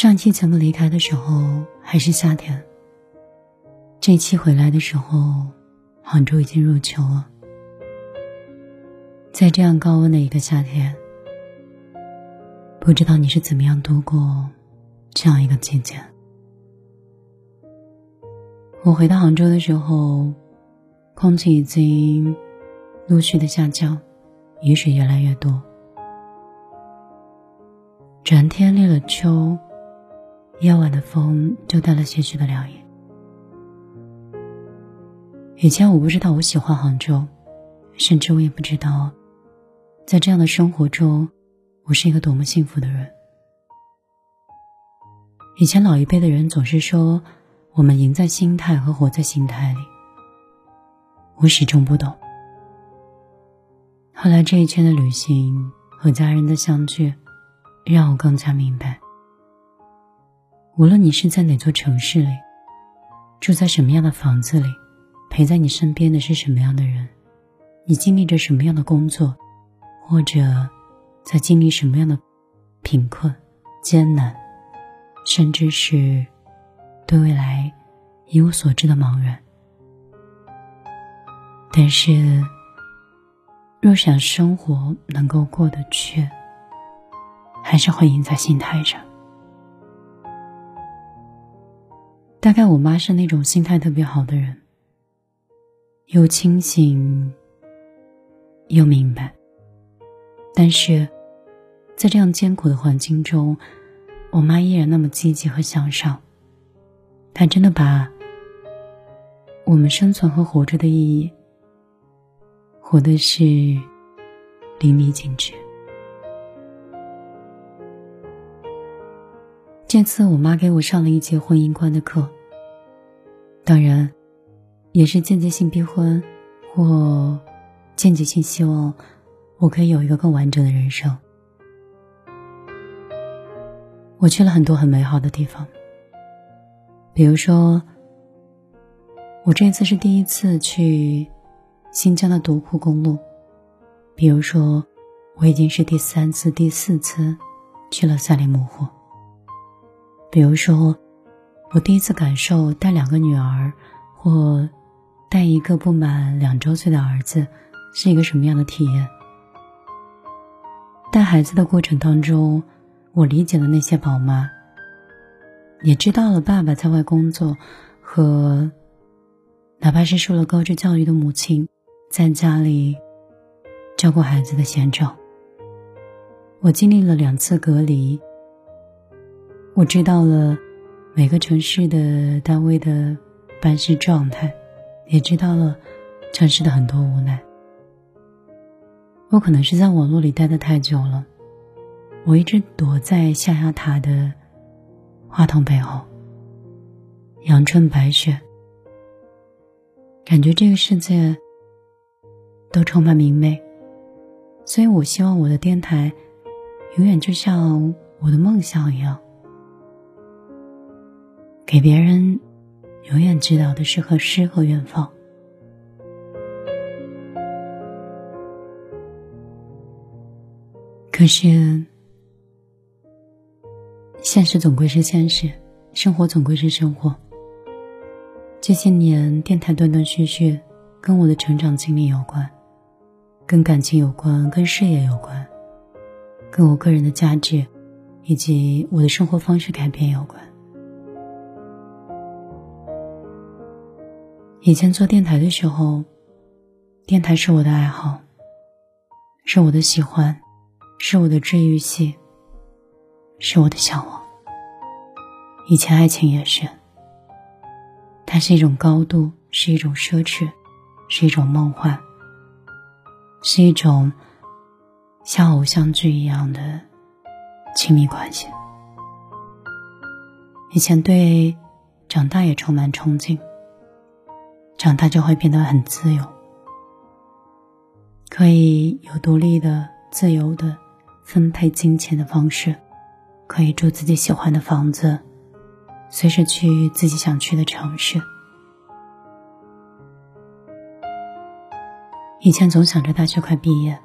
上期节目离开的时候还是夏天，这期回来的时候，杭州已经入秋了。在这样高温的一个夏天，不知道你是怎么样度过这样一个季节。我回到杭州的时候，空气已经陆续的下降，雨水越来越多。转天立了秋。夜晚的风就带了些许的凉意。以前我不知道我喜欢杭州，甚至我也不知道，在这样的生活中，我是一个多么幸福的人。以前老一辈的人总是说，我们赢在心态和活在心态里。我始终不懂。后来这一圈的旅行和家人的相聚，让我更加明白。无论你是在哪座城市里，住在什么样的房子里，陪在你身边的是什么样的人，你经历着什么样的工作，或者在经历什么样的贫困、艰难，甚至是对未来一无所知的茫然。但是，若想生活能够过得去，还是会赢在心态上。大概我妈是那种心态特别好的人，又清醒又明白。但是，在这样艰苦的环境中，我妈依然那么积极和向上。她真的把我们生存和活着的意义，活的是淋漓尽致。这次我妈给我上了一节婚姻观的课，当然，也是间接性逼婚，或间接性希望我可以有一个更完整的人生。我去了很多很美好的地方，比如说，我这次是第一次去新疆的独库公路，比如说，我已经是第三次、第四次去了赛里木湖。比如说，我第一次感受带两个女儿，或带一个不满两周岁的儿子，是一个什么样的体验。带孩子的过程当中，我理解了那些宝妈，也知道了爸爸在外工作，和哪怕是受了高质教育的母亲，在家里照顾孩子的现状。我经历了两次隔离。我知道了每个城市的单位的办事状态，也知道了城市的很多无奈。我可能是在网络里待的太久了，我一直躲在象牙塔的话筒背后，阳春白雪，感觉这个世界都充满明媚，所以我希望我的电台永远就像我的梦想一样。给别人永远知道的是和诗和远方。可是，现实总归是现实，生活总归是生活。这些年，电台断断续续，跟我的成长经历有关，跟感情有关，跟事业有关，跟我个人的价值以及我的生活方式改变有关。以前做电台的时候，电台是我的爱好，是我的喜欢，是我的治愈系，是我的向往。以前爱情也是，它是一种高度，是一种奢侈，是一种梦幻，是一种像偶像剧一样的亲密关系。以前对长大也充满憧憬。长大就会变得很自由，可以有独立的、自由的分配金钱的方式，可以住自己喜欢的房子，随时去自己想去的城市。以前总想着大学快毕业，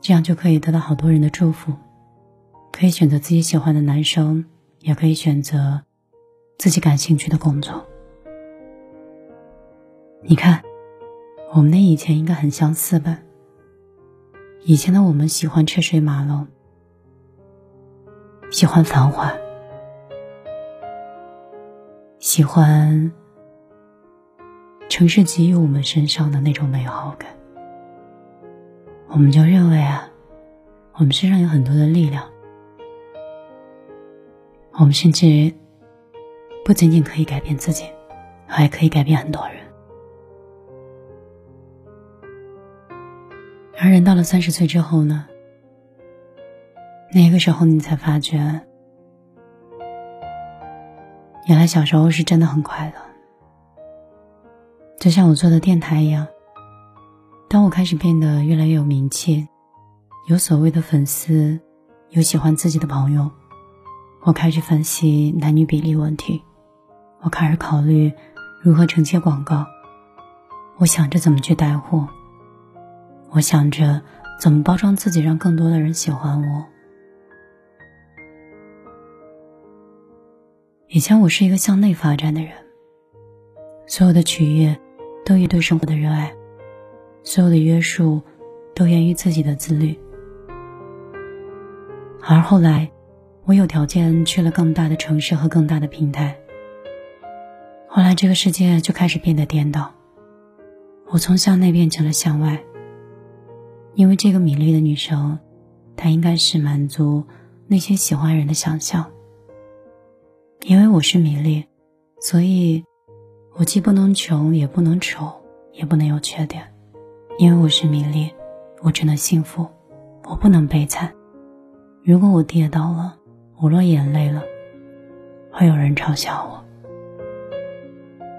这样就可以得到好多人的祝福，可以选择自己喜欢的男生，也可以选择自己感兴趣的工作。你看，我们的以前应该很相似吧？以前的我们喜欢车水马龙，喜欢繁华，喜欢城市给予我们身上的那种美好感。我们就认为啊，我们身上有很多的力量，我们甚至不仅仅可以改变自己，还可以改变很多人。而人到了三十岁之后呢？那个时候你才发觉，原来小时候是真的很快乐。就像我做的电台一样，当我开始变得越来越有名气，有所谓的粉丝，有喜欢自己的朋友，我开始分析男女比例问题，我开始考虑如何承接广告，我想着怎么去带货。我想着怎么包装自己，让更多的人喜欢我。以前我是一个向内发展的人，所有的取悦都与对生活的热爱，所有的约束都源于自己的自律。而后来，我有条件去了更大的城市和更大的平台。后来，这个世界就开始变得颠倒，我从向内变成了向外。因为这个米粒的女生，她应该是满足那些喜欢人的想象。因为我是米粒，所以我既不能穷，也不能丑，也不能有缺点。因为我是米粒，我只能幸福，我不能悲惨。如果我跌倒了，我落眼泪了，会有人嘲笑我。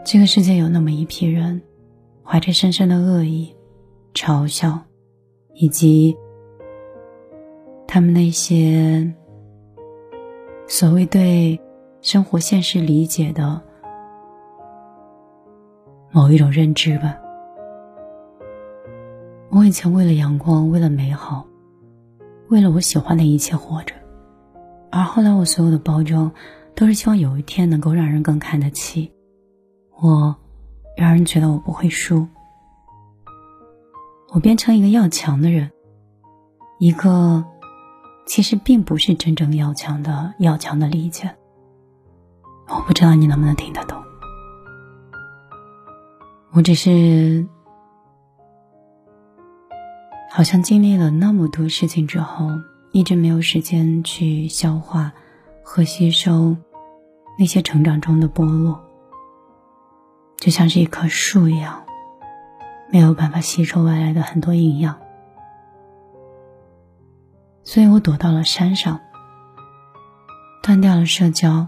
这个世界有那么一批人，怀着深深的恶意，嘲笑。以及他们那些所谓对生活现实理解的某一种认知吧。我以前为了阳光，为了美好，为了我喜欢的一切活着，而后来我所有的包装，都是希望有一天能够让人更看得起我，让人觉得我不会输。我变成一个要强的人，一个其实并不是真正要强的要强的理解。我不知道你能不能听得懂。我只是好像经历了那么多事情之后，一直没有时间去消化和吸收那些成长中的剥落，就像是一棵树一样。没有办法吸收外来的很多营养，所以我躲到了山上，断掉了社交，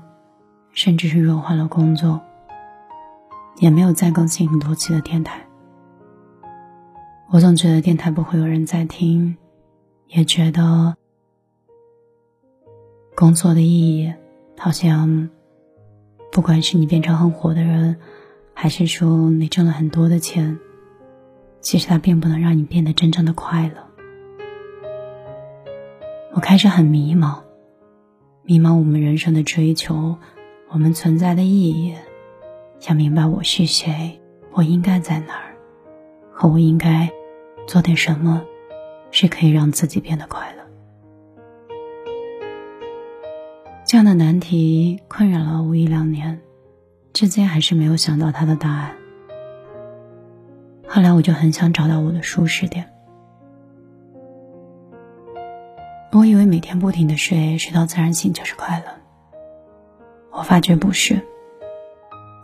甚至是弱化了工作，也没有再更新很多期的电台。我总觉得电台不会有人在听，也觉得工作的意义好像，不管是你变成很火的人，还是说你挣了很多的钱。其实它并不能让你变得真正的快乐。我开始很迷茫，迷茫我们人生的追求，我们存在的意义，想明白我是谁，我应该在哪儿，和我应该做点什么，是可以让自己变得快乐。这样的难题困扰了我一两年，至今还是没有想到它的答案。后来我就很想找到我的舒适点。我以为每天不停的睡，睡到自然醒就是快乐。我发觉不是。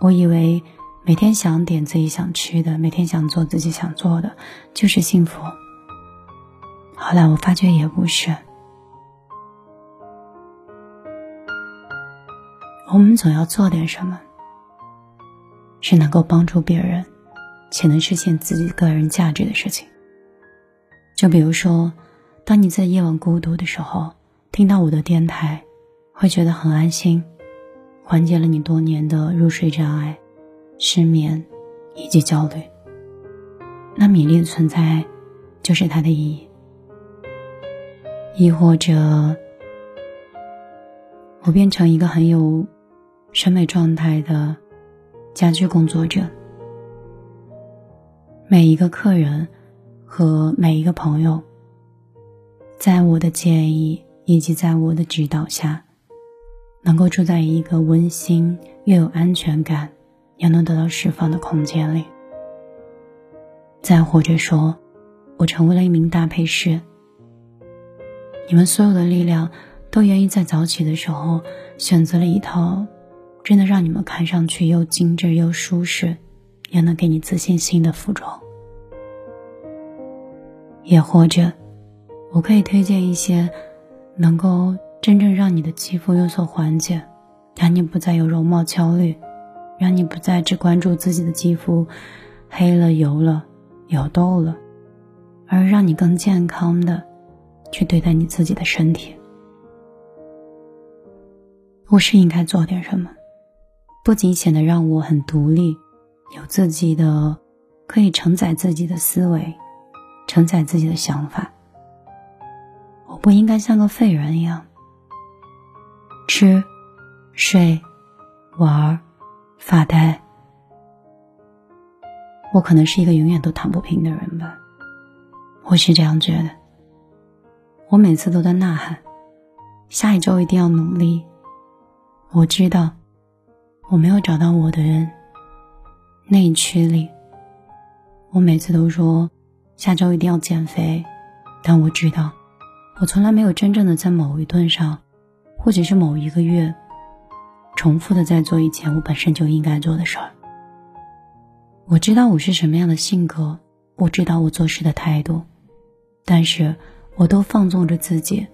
我以为每天想点自己想吃的，每天想做自己想做的，就是幸福。后来我发觉也不是。我们总要做点什么，是能够帮助别人。且能实现自己个人价值的事情。就比如说，当你在夜晚孤独的时候，听到我的电台，会觉得很安心，缓解了你多年的入睡障碍、失眠以及焦虑。那米粒的存在，就是它的意义。亦或者，我变成一个很有审美状态的家居工作者。每一个客人和每一个朋友，在我的建议以及在我的指导下，能够住在一个温馨又有安全感，也能得到释放的空间里。再或者说，我成为了一名搭配师。你们所有的力量。都源于在早起的时候选择了一套真的让你们看上去又精致又舒适，也能给你自信心的服装。也或者，我可以推荐一些能够真正让你的肌肤有所缓解，让你不再有容貌焦虑，让你不再只关注自己的肌肤黑了、油了、有痘了，而让你更健康的去对待你自己的身体。我是应该做点什么，不仅显得让我很独立，有自己的可以承载自己的思维，承载自己的想法。我不应该像个废人一样，吃、睡、玩、发呆。我可能是一个永远都躺不平的人吧，我是这样觉得。我每次都在呐喊，下一周一定要努力。我知道，我没有找到我的人。内驱力。我每次都说下周一定要减肥，但我知道，我从来没有真正的在某一顿上，或者是某一个月，重复的在做以前我本身就应该做的事儿。我知道我是什么样的性格，我知道我做事的态度，但是我都放纵着自己，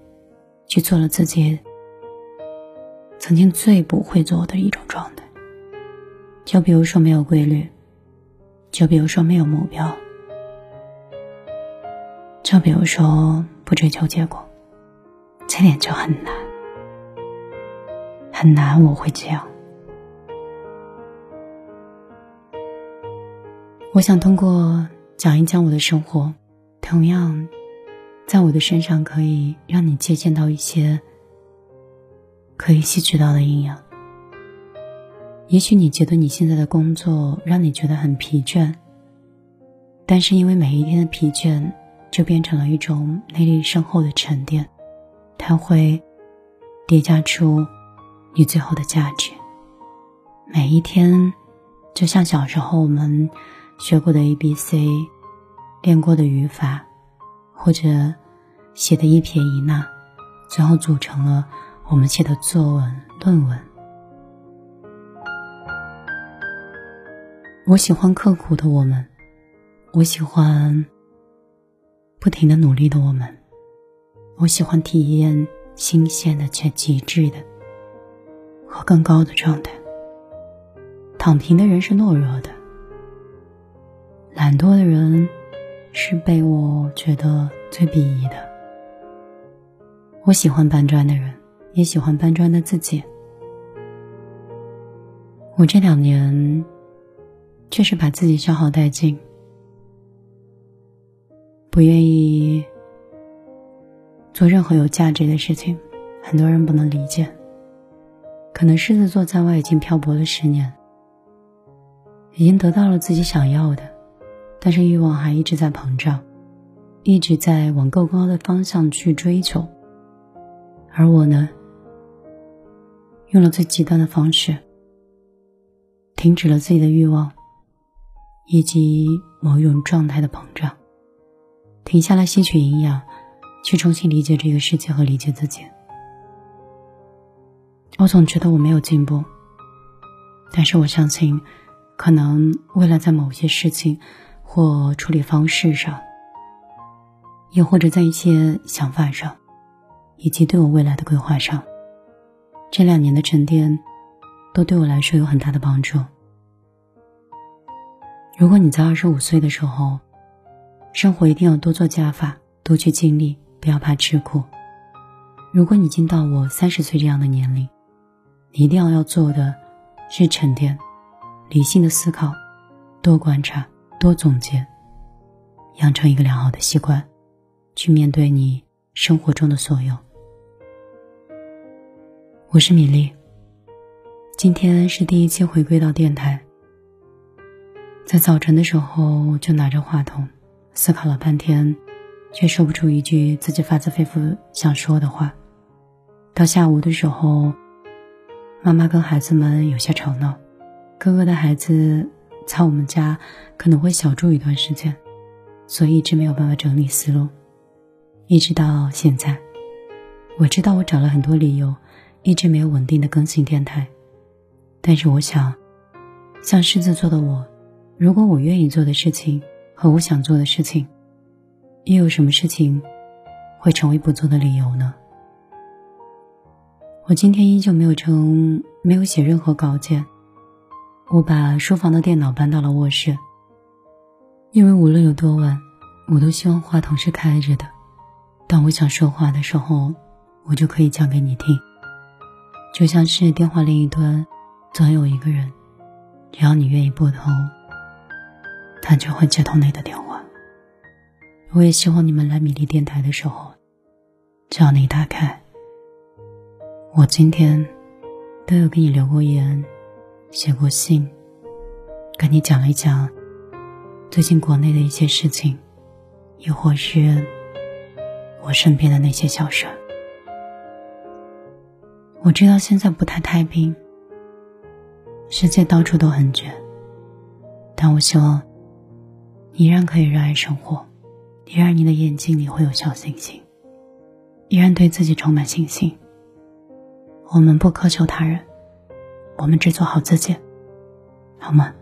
去做了自己。曾经最不会做的一种状态，就比如说没有规律，就比如说没有目标，就比如说不追求结果，这点就很难，很难。我会这样。我想通过讲一讲我的生活，同样，在我的身上可以让你借鉴到一些。可以吸取到的营养。也许你觉得你现在的工作让你觉得很疲倦，但是因为每一天的疲倦，就变成了一种内力深厚的沉淀，它会叠加出你最后的价值。每一天，就像小时候我们学过的 A B C，练过的语法，或者写的一撇一捺，最后组成了。我们写的作文、论文。我喜欢刻苦的我们，我喜欢不停的努力的我们，我喜欢体验新鲜的且极致的和更高的状态。躺平的人是懦弱的，懒惰的人是被我觉得最鄙夷的。我喜欢搬砖的人。也喜欢搬砖的自己。我这两年确实把自己消耗殆尽，不愿意做任何有价值的事情。很多人不能理解，可能狮子座在外已经漂泊了十年，已经得到了自己想要的，但是欲望还一直在膨胀，一直在往更高的方向去追求。而我呢？用了最极端的方式，停止了自己的欲望，以及某一种状态的膨胀，停下来吸取营养，去重新理解这个世界和理解自己。我总觉得我没有进步，但是我相信，可能未来在某些事情或处理方式上，又或者在一些想法上，以及对我未来的规划上。这两年的沉淀，都对我来说有很大的帮助。如果你在二十五岁的时候，生活一定要多做加法，多去经历，不要怕吃苦。如果你已经到我三十岁这样的年龄，你一定要要做的，是沉淀，理性的思考，多观察，多总结，养成一个良好的习惯，去面对你生活中的所有。我是米粒。今天是第一期回归到电台，在早晨的时候就拿着话筒，思考了半天，却说不出一句自己发自肺腑想说的话。到下午的时候，妈妈跟孩子们有些吵闹，哥哥的孩子在我们家可能会小住一段时间，所以一直没有办法整理思路，一直到现在。我知道我找了很多理由，一直没有稳定的更新电台，但是我想，像狮子座的我，如果我愿意做的事情和我想做的事情，又有什么事情会成为不做的理由呢？我今天依旧没有成，没有写任何稿件，我把书房的电脑搬到了卧室，因为无论有多晚，我都希望话筒是开着的，当我想说话的时候。我就可以讲给你听，就像是电话另一端，总有一个人，只要你愿意拨通，他就会接通你的电话。我也希望你们来米粒电台的时候，只要你打开，我今天都有给你留过言，写过信，跟你讲一讲最近国内的一些事情，亦或是我身边的那些小事。我知道现在不太太平，世界到处都很卷，但我希望依然可以热爱生活，依然你的眼睛里会有小星星，依然对自己充满信心。我们不苛求他人，我们只做好自己，好吗？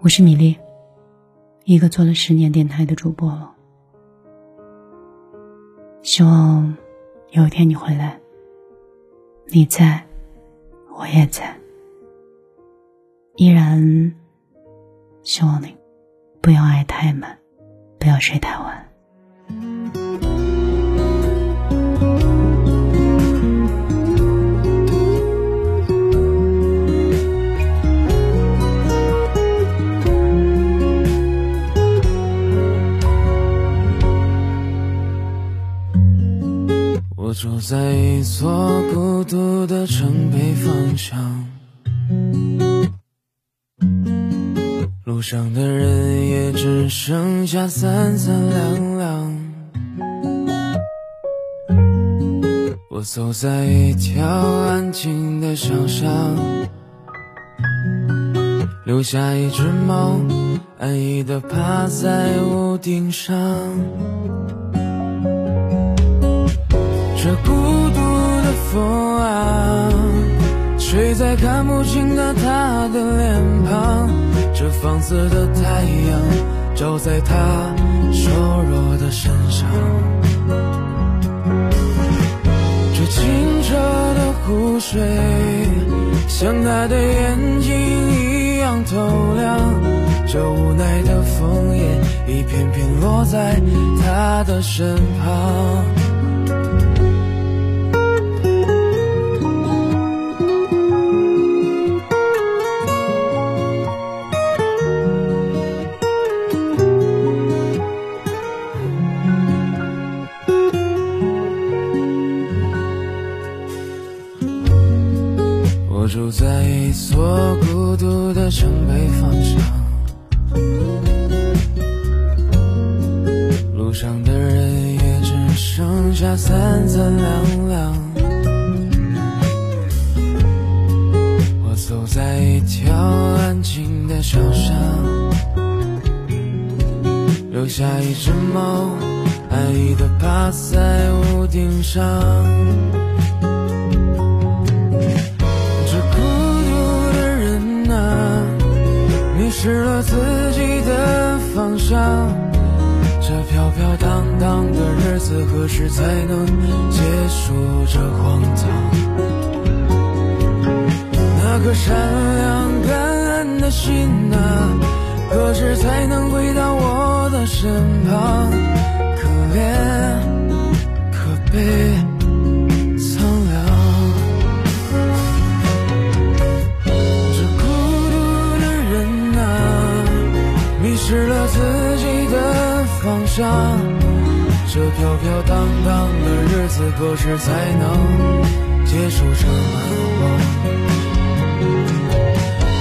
我是米粒，一个做了十年电台的主播了，希望。有一天你回来，你在，我也在，依然希望你不要爱太满，不要睡太晚。我住在一座孤独的城北方向，上的人也只剩下三三两两。我走在一条安静的小巷，留下一只猫安逸的趴在屋顶上。这孤独的风啊，吹在看不清的他的脸庞。这放肆的太阳，照在他瘦弱的身上。这清澈的湖水，像他的眼睛一样透亮。这无奈的枫叶，一片片落在他的身旁。住在一座孤独的城北方向，路上的人也只剩下三三两两。我走在一条安静的小巷，留下一只猫安逸的趴在屋顶上。失了自己的方向，这飘飘荡荡的日子何时才能结束这荒唐？那颗善良感恩的心啊，何时才能回到我的身旁？可怜，可悲。上，这飘飘荡荡的日子何时才能结束这难忘？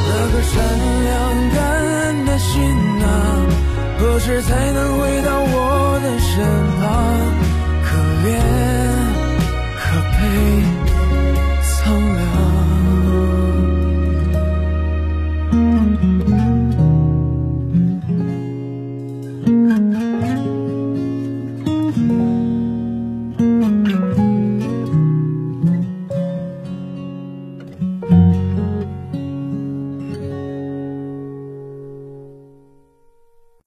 那个善良感恩的心啊，何时才